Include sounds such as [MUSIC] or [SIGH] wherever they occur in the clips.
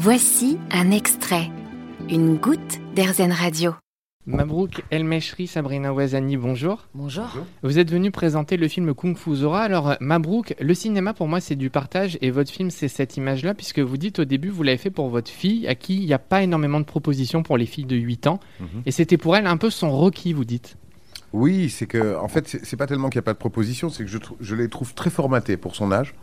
Voici un extrait, une goutte d'Airzen Radio. Mabrouk El Meshri, Sabrina Ouazani, bonjour. Bonjour. Vous êtes venu présenter le film Kung Fu Zora. Alors, Mabrouk, le cinéma pour moi c'est du partage et votre film c'est cette image-là, puisque vous dites au début vous l'avez fait pour votre fille, à qui il n'y a pas énormément de propositions pour les filles de 8 ans. Et c'était pour elle un peu son requis, vous dites. Oui, c'est que, en fait, c'est c'est pas tellement qu'il n'y a pas de proposition, c'est que je, je les trouve très formatés pour son âge.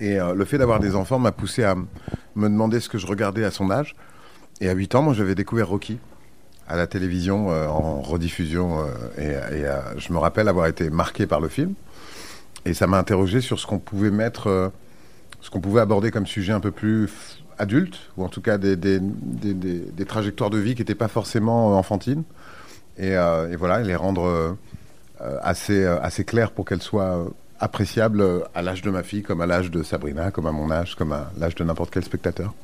Et euh, le fait d'avoir des enfants m'a poussé à me demander ce que je regardais à son âge. Et à 8 ans, moi, j'avais découvert Rocky à la télévision euh, en rediffusion. euh, et je me rappelle avoir été marqué par le film. Et ça m'a interrogé sur ce qu'on pouvait mettre, ce qu'on pouvait aborder comme sujet un peu plus adulte, ou en tout cas des, des, des- des- trajectoires de vie qui n'étaient pas forcément enfantines. Et, voilà, et les rendre assez, assez claires pour qu'elles soient appréciables euh, à l'âge de ma fille, comme à l'âge de Sabrina, comme à mon âge, comme à l'âge de n'importe quel spectateur.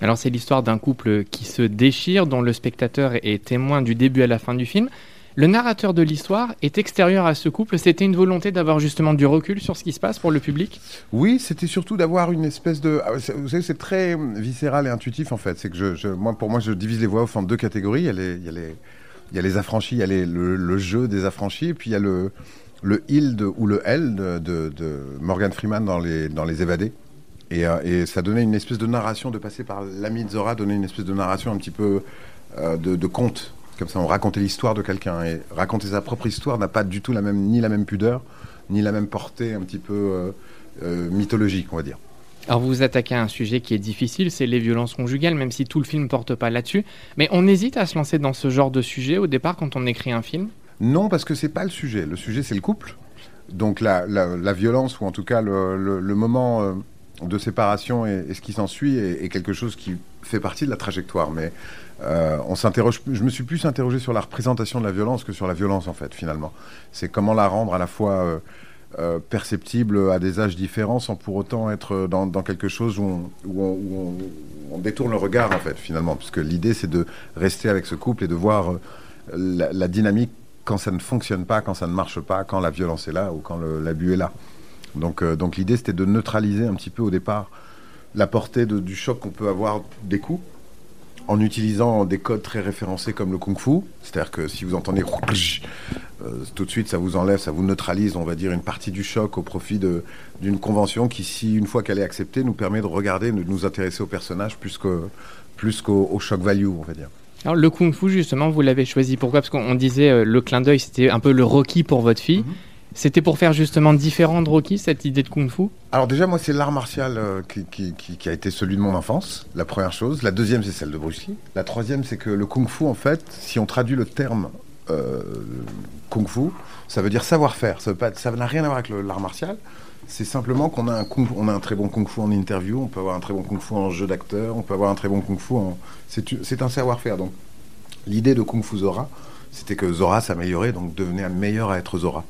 Alors c'est l'histoire d'un couple qui se déchire, dont le spectateur est témoin du début à la fin du film. Le narrateur de l'histoire est extérieur à ce couple. C'était une volonté d'avoir justement du recul sur ce qui se passe pour le public? Oui, c'était surtout d'avoir une espèce de. ah, Vous savez, c'est très viscéral et intuitif en fait. C'est que je, je- moi, pour moi, je divise les voix off en deux catégories. Il y a les, il y a les, il y a les affranchis, il y a les- le, le jeu des affranchis, et puis il y a le, le il de- ou le elle de, Morgan Freeman dans les, dans les évadés. Et, euh, et ça donnait une espèce de narration, de passer par l'ami de Zora, donnait une espèce de narration un petit peu euh, de, conte. Comme ça, on racontait l'histoire de quelqu'un. Et raconter sa propre histoire n'a pas du tout la même, ni la même pudeur, ni la même portée un petit peu euh, mythologique, on va dire. Alors vous vous attaquez à un sujet qui est difficile, c'est les violences conjugales, même si tout le film porte pas là-dessus. Mais on hésite à se lancer dans ce genre de sujet au départ quand on écrit un film? Non, parce que c'est pas le sujet. Le sujet, c'est le couple. Donc la, la- violence, ou en tout cas le, le- moment euh, de séparation et, ce qui s'ensuit, est, quelque chose qui fait partie de la trajectoire. Mais euh, on s'interroge. Je me suis plus interrogé sur la représentation de la violence que sur la violence, en fait, finalement. C'est comment la rendre à la fois euh, perceptible à des âges différents, sans pour autant être dans, dans quelque chose où on, où on- détourne le regard, en fait, finalement. Puisque l'idée, c'est de rester avec ce couple et de voir la dynamique quand ça ne fonctionne pas, quand ça ne marche pas, quand la violence est là ou quand l'abus est là. Donc, euh, donc l'idée, c'était de neutraliser un petit peu au départ la portée du choc qu'on peut avoir des coups en utilisant des codes très référencés comme le kung-fu. C'est-à-dire que si vous entendez euh, tout de suite, ça vous enlève, ça vous neutralise, on va dire, une partie du choc au profit d'une convention qui, si une fois qu'elle est acceptée, nous permet de regarder, de nous intéresser au personnage plus qu'au shock value, on va dire. Alors le kung fu justement, vous l'avez choisi pourquoi? Parce qu'on on disait euh, le clin d'œil, c'était un peu le Rocky pour votre fille. Mhm. C'était pour faire justement différent de Rocky cette idée de kung fu? Alors déjà, moi, c'est l'art martial euh, qui, qui- qui- qui a été celui de mon enfance, la première chose. La deuxième, c'est celle de Bruce Lee. La troisième, c'est que le kung-fu, en fait, si on traduit le terme euh, kung-fu, ça veut dire savoir-faire. Ça veut pas- ça n'a rien à voir avec l'art martial. C'est simplement qu'on a un, kung- on a un très bon kung-fu en interview, on peut avoir un très bon kung-fu en jeu d'acteur, on peut avoir un très bon kung-fu en... C'est un savoir-faire. Donc, l'idée de kung-fu Zora, c'était que Zora s'améliorait, donc devenait un meilleur à être Zora.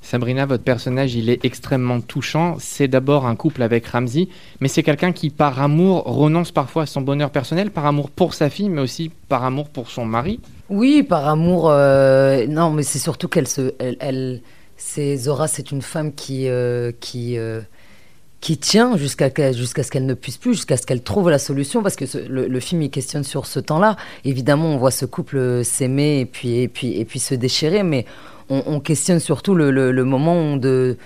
Sabrina, votre personnage, il est extrêmement touchant. C'est d'abord un couple avec Ramsey, mais c'est quelqu'un qui, par amour, renonce parfois à son bonheur personnel, par amour pour sa fille, mais aussi par amour pour son mari. Oui, par amour. euh, non, mais c'est surtout qu'elle se, elle, elle- c'est Zora, c'est une femme qui euh, qui euh, qui tient jusqu'à jusqu'à ce qu'elle ne puisse plus, jusqu'à ce qu'elle trouve la solution, parce que le, film il questionne sur ce temps-là. Évidemment, on voit ce couple s'aimer et puis et puis et puis se déchirer, mais on, on questionne surtout le, le- moment de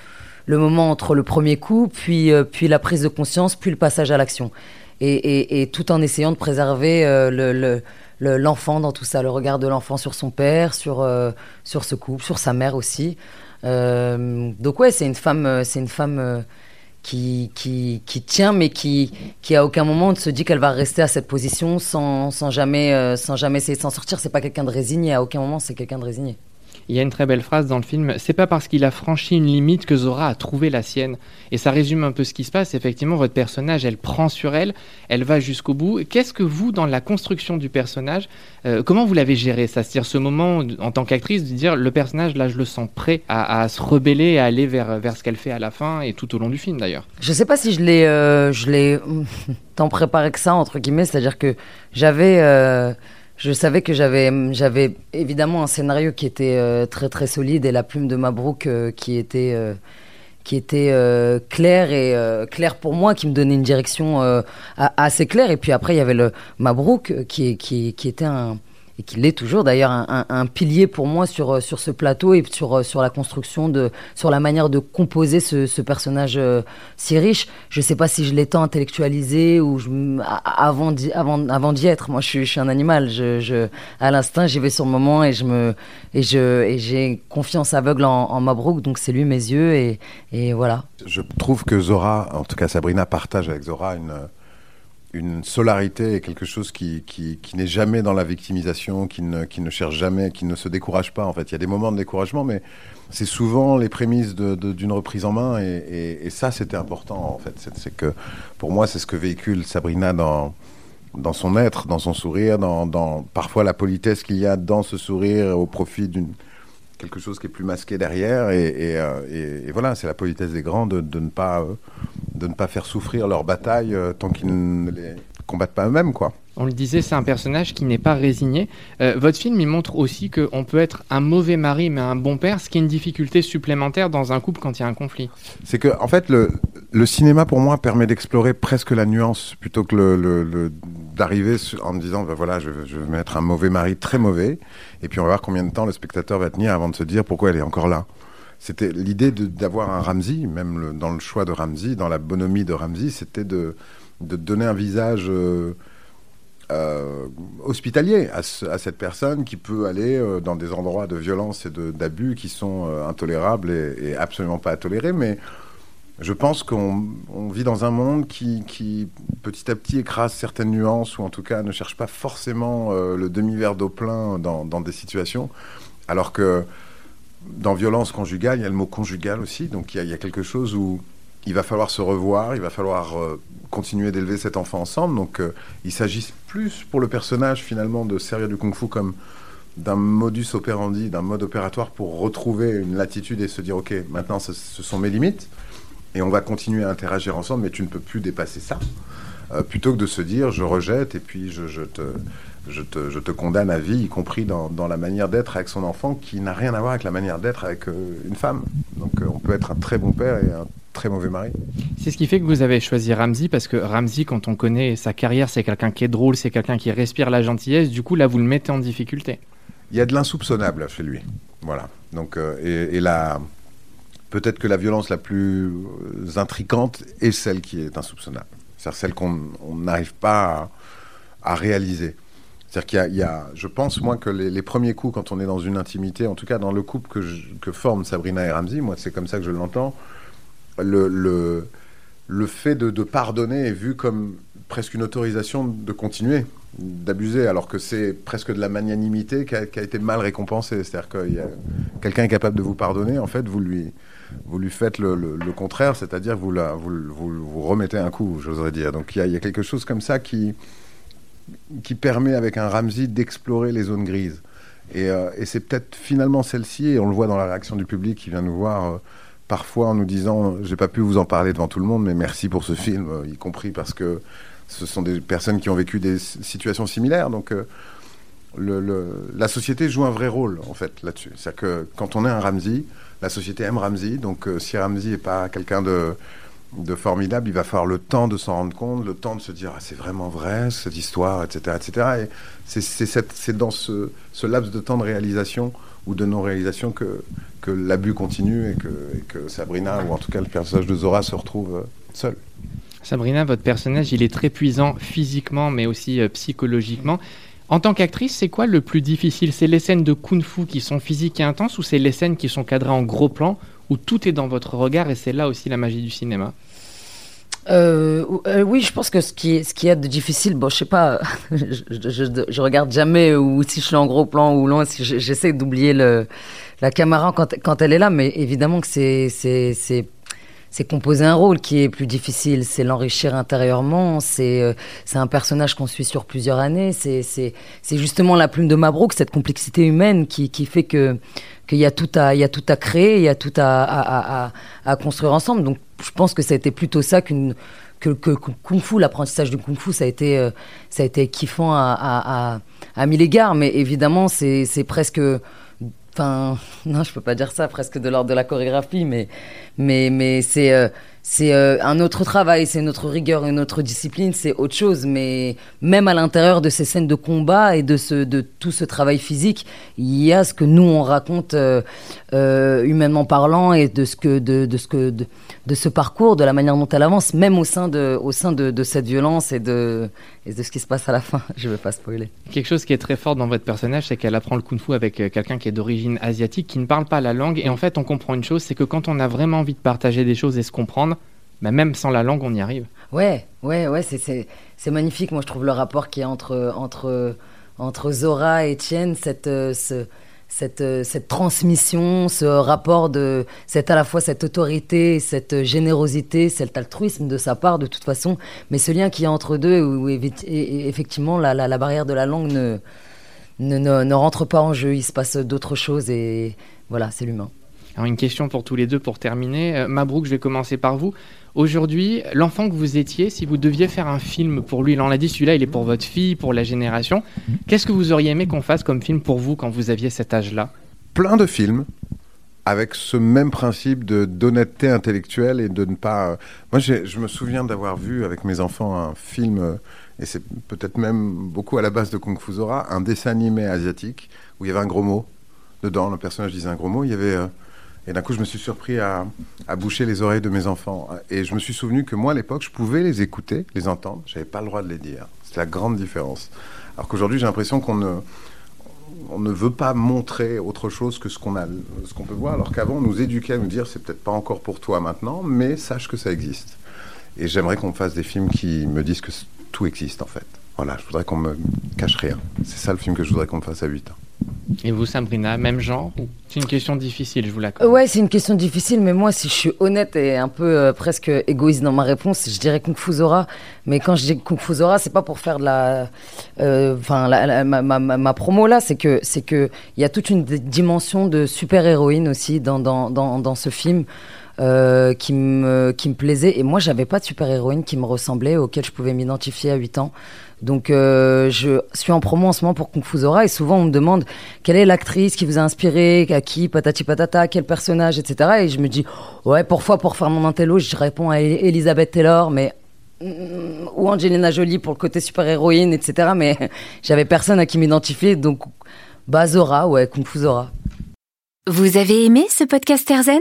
le moment entre le premier coup, puis euh, puis la prise de conscience, puis le passage à l'action, et, et- tout en essayant de préserver euh, le- le le- l'enfant dans tout ça, le regard de l'enfant sur son père, sur, euh, sur ce couple, sur sa mère aussi. Euh, donc ouais, c'est une femme, euh, c'est une femme euh, qui, qui, qui tient, mais qui, qui à aucun moment ne se dit qu'elle va rester à cette position sans, sans jamais, sans jamais essayer de s'en sortir. C'est pas quelqu'un de résigné. À aucun moment, c'est quelqu'un de résigné. Il y a une très belle phrase dans le film. C'est pas parce qu'il a franchi une limite que Zora a trouvé la sienne. Et ça résume un peu ce qui se passe. Effectivement, votre personnage, elle prend sur elle, elle va jusqu'au bout. Qu'est-ce que vous, dans la construction du personnage, euh, comment vous l'avez géré ça? C'est-à-dire ce moment, en tant qu'actrice, de dire le personnage, là, je le sens prêt à, se rebeller, à aller vers, vers ce qu'elle fait à la fin et tout au long du film d'ailleurs. Je sais pas si je l'ai, euh, je l'ai [LAUGHS] tant préparé que ça entre guillemets. C'est-à-dire que j'avais, euh, je savais que j'avais, j'avais évidemment un scénario qui était euh, très très solide et la plume de Mabrouk euh, qui était, euh, qui était euh, clair et euh, clair pour moi, qui me donnait une direction assez claire. Et puis après, il y avait le Mabrouk, qui, qui, qui était un, et qui l'est toujours d'ailleurs un, pilier pour moi sur, sur ce plateau et sur, sur la construction de sur la manière de composer ce, personnage si riche. Je sais pas si je l'ai tant intellectualisé ou je, avant d'y, être. Moi je suis, un animal. Je, à l'instinct j'y vais sur le moment et je me j'ai confiance aveugle en, en Mabrouk donc c'est lui mes yeux et, et voilà. Je trouve que Zora en tout cas Sabrina partage avec Zora une une solarité et quelque chose qui, qui, qui n'est jamais dans la victimisation, qui ne, qui ne cherche jamais, qui ne se décourage pas. En fait, il y a des moments de découragement, mais c'est souvent les prémices d'une reprise en main. Et, et, et ça, c'était important, en fait. C'est que, pour moi, c'est ce que véhicule Sabrina dans, dans son être, dans son sourire, dans, dans parfois la politesse qu'il y a dans ce sourire au profit d'une quelque chose qui est plus masqué derrière. Et, et, et, et voilà, c'est la politesse des grands de, de ne pas euh, de ne pas faire souffrir leur bataille euh, tant qu'ils ne les combattent pas eux-mêmes, quoi. On le disait, c'est un personnage qui n'est pas résigné. Euh, votre film, il montre aussi qu'on peut être un mauvais mari, mais un bon père, ce qui est une difficulté supplémentaire dans un couple quand il y a un conflit. C'est que, en fait, le, le cinéma, pour moi, permet d'explorer presque la nuance, plutôt que d'arriver en me disant, ben voilà, je, vais mettre un mauvais mari très mauvais, et puis on va voir combien de temps le spectateur va tenir avant de se dire pourquoi elle est encore là. C'était l'idée d'avoir un Ramsey, même dans le choix de Ramsey, dans la bonhomie de Ramsey, c'était de, donner un visage euh, euh, hospitalier à, ce, à, cette personne qui peut aller euh, dans des endroits de violence et d'abus qui sont intolérables et, et, absolument pas à tolérer. Mais je pense qu'on vit dans un monde qui, petit à petit, écrase certaines nuances ou en tout cas ne cherche pas forcément euh, le demi-verre d'eau plein dans, des situations, alors que dans violence conjugale, il y a le mot conjugal aussi, donc il y a, quelque chose où il va falloir se revoir, il va falloir euh, continuer d'élever cet enfant ensemble. Donc euh, il s'agit plus pour le personnage finalement de servir du kung-fu comme d'un modus operandi, d'un mode opératoire pour retrouver une latitude et se dire ok, maintenant ce, sont mes limites et on va continuer à interagir ensemble, mais tu ne peux plus dépasser ça. Euh, plutôt que de se dire je rejette et puis je, je te je te, je te, condamne à vie, y compris dans, dans la manière d'être avec son enfant, qui n'a rien à voir avec la manière d'être avec euh, une femme. Donc euh, on peut être un très bon père et un très mauvais mari. C'est ce qui fait que vous avez choisi Ramsey, parce que Ramsey, quand on connaît sa carrière, c'est quelqu'un qui est drôle, c'est quelqu'un qui respire la gentillesse. Du coup, là, vous le mettez en difficulté. Il y a de l'insoupçonnable chez lui. Voilà. Donc, et, et la... peut-être que la violence la plus intrigante est celle qui est insoupçonnable. C'est-à-dire celle qu'on n'arrive pas à, réaliser. C'est-à-dire qu'il y, a, je pense, moi, que les, premiers coups, quand on est dans une intimité, en tout cas dans le couple que, je, forment Sabrina et Ramsey, moi, c'est comme ça que je l'entends, le, fait de, de, pardonner est vu comme presque une autorisation de continuer, d'abuser, alors que c'est presque de la magnanimité qui a, qui a été mal récompensée. C'est-à-dire que quelqu'un est capable de vous pardonner, en fait, vous lui, vous lui faites le, contraire, c'est-à-dire vous, vous, vous, remettez un coup, j'oserais dire. Donc il y, a, quelque chose comme ça qui qui permet avec un Ramsey d'explorer les zones grises. Et, euh, c'est peut-être finalement celle-ci, et on le voit dans la réaction du public qui vient nous voir euh, parfois en nous disant j'ai pas pu vous en parler devant tout le monde, mais merci pour ce film, euh, y compris parce que ce sont des personnes qui ont vécu des situations similaires. Donc la société joue un vrai rôle en fait là-dessus. C'est-à-dire que quand on est un Ramsey, la société aime Ramsey. Donc euh, si Ramsey n'est pas quelqu'un de formidable, il va falloir le temps de s'en rendre compte, le temps de se dire ah, c'est vraiment vrai cette histoire, etc., etc. Et c'est dans ce, laps de temps de réalisation ou de non-réalisation que, l'abus continue et que, Sabrina ou en tout cas le personnage de Zora se retrouve euh, seul. Sabrina, votre personnage, il est très puissant physiquement, mais aussi euh, psychologiquement. En tant qu'actrice, c'est quoi le plus difficile? C'est les scènes de kung-fu qui sont physiques et intenses ou c'est les scènes qui sont cadrées en gros plan où tout est dans votre regard et c'est là aussi la magie du cinéma? Euh, euh, oui, je pense que ce qui ce qui est de difficile, bon, je sais pas, [LAUGHS] je, regarde jamais ou si je suis en gros plan ou loin, si j'essaie d'oublier la caméra quand, quand elle est là, mais évidemment que c'est c'est c'est c'est composer un rôle qui est plus difficile, c'est l'enrichir intérieurement, c'est euh, c'est un personnage qu'on suit sur plusieurs années, c'est c'est justement la plume de Mabrouk, cette complexité humaine qui qui fait que qu'il y a tout à il y a tout à créer, il y a tout à à, à, à construire ensemble. Donc je pense que ça a été plutôt ça qu'une que, que, kung fu, l'apprentissage du kung fu, ça a été euh, ça a été kiffant à à, à, à mille égards, mais évidemment c'est presque Enfin, non, je peux pas dire ça, presque de l'ordre de la chorégraphie, mais, mais, mais c'est, euh, c'est euh, un autre travail, c'est une autre rigueur, une autre discipline, c'est autre chose. Mais même à l'intérieur de ces scènes de combat et de, ce, de tout ce travail physique, il y a ce que nous on raconte euh, humainement parlant et de ce que de, ce que de, ce parcours, de la manière dont elle avance, même au sein de au sein de cette violence et de et de ce qui se passe à la fin. [LAUGHS] Je vais pas spoiler. Quelque chose qui est très fort dans votre personnage, c'est qu'elle apprend le kung-fu avec quelqu'un qui est d'origine asiatique, qui ne parle pas la langue. Et en fait, on comprend une chose, c'est que quand on a vraiment envie de partager des choses et se comprendre mais même sans la langue, on y arrive. Ouais, ouais, ouais, c'est magnifique. Moi, je trouve le rapport qui est entre, entre, entre Zora et Etienne, cette, euh, ce, cette, euh, cette transmission, ce rapport de, cette à la fois cette autorité, cette générosité, cet altruisme de sa part de toute façon, mais ce lien qui est entre deux où, effectivement la, la, barrière de la langue ne, ne, ne, ne rentre pas en jeu, il se passe d'autres choses et voilà, c'est l'humain. Alors une question pour tous les deux pour terminer. Euh, Mabrouk, je vais commencer par vous. Aujourd'hui, l'enfant que vous étiez, si vous deviez faire un film pour lui, il en a dit, celui-là, il est pour votre fille, pour la génération. Qu'est-ce que vous auriez aimé qu'on fasse comme film pour vous quand vous aviez cet âge-là? Plein de films avec ce même principe de d'honnêteté intellectuelle et de ne pas. Euh, moi, je me souviens d'avoir vu avec mes enfants un film, euh, et c'est peut-être même beaucoup à la base de Kung Fu Zora, un dessin animé asiatique où il y avait un gros mot dedans. Le personnage disait un gros mot. Il y avait euh, et d'un coup, je me suis surpris à, boucher les oreilles de mes enfants. Et je me suis souvenu que moi, à l'époque, je pouvais les écouter, les entendre. J'avais pas le droit de les dire. C'est la grande différence. Alors qu'aujourd'hui, j'ai l'impression qu'on ne, veut pas montrer autre chose que ce qu'on peut voir. Alors qu'avant, on nous éduquait à nous dire, c'est peut-être pas encore pour toi maintenant, mais sache que ça existe. Et j'aimerais qu'on fasse des films qui me disent que tout existe en fait. Voilà, je voudrais qu'on me cache rien. C'est ça le film que je voudrais qu'on me fasse à 8 ans. Et vous, Sabrina, même genre C'est une question difficile, je vous l'accorde. Ouais, c'est une question difficile, mais moi, si je suis honnête et un peu euh, presque égoïste dans ma réponse, je dirais Kung Fu Zora. Mais quand je dis Kung Fu Zora, c'est pas pour faire la, euh, enfin, ma, promo là, c'est que y a toute une dimension de super héroïne aussi dans, dans, dans ce film. Euh, qui, me, qui me plaisait. Et moi, j'avais pas de super-héroïne qui me ressemblait, auquel je pouvais m'identifier à 8 ans. Donc, euh, je suis en promo en ce moment pour Kung Fu Zora et souvent on me demande quelle est l'actrice qui vous a inspiré, à qui, patati patata, quel personnage, etc. Et je me dis, ouais, parfois pour faire mon intello, je réponds à Elizabeth Taylor, mais mm, ou Angelina Jolie pour le côté super-héroïne, etc. Mais [LAUGHS] j'avais personne à qui m'identifier, donc bah Zora, ouais, Kung Fu Zora. Vous avez aimé ce podcast Erzen?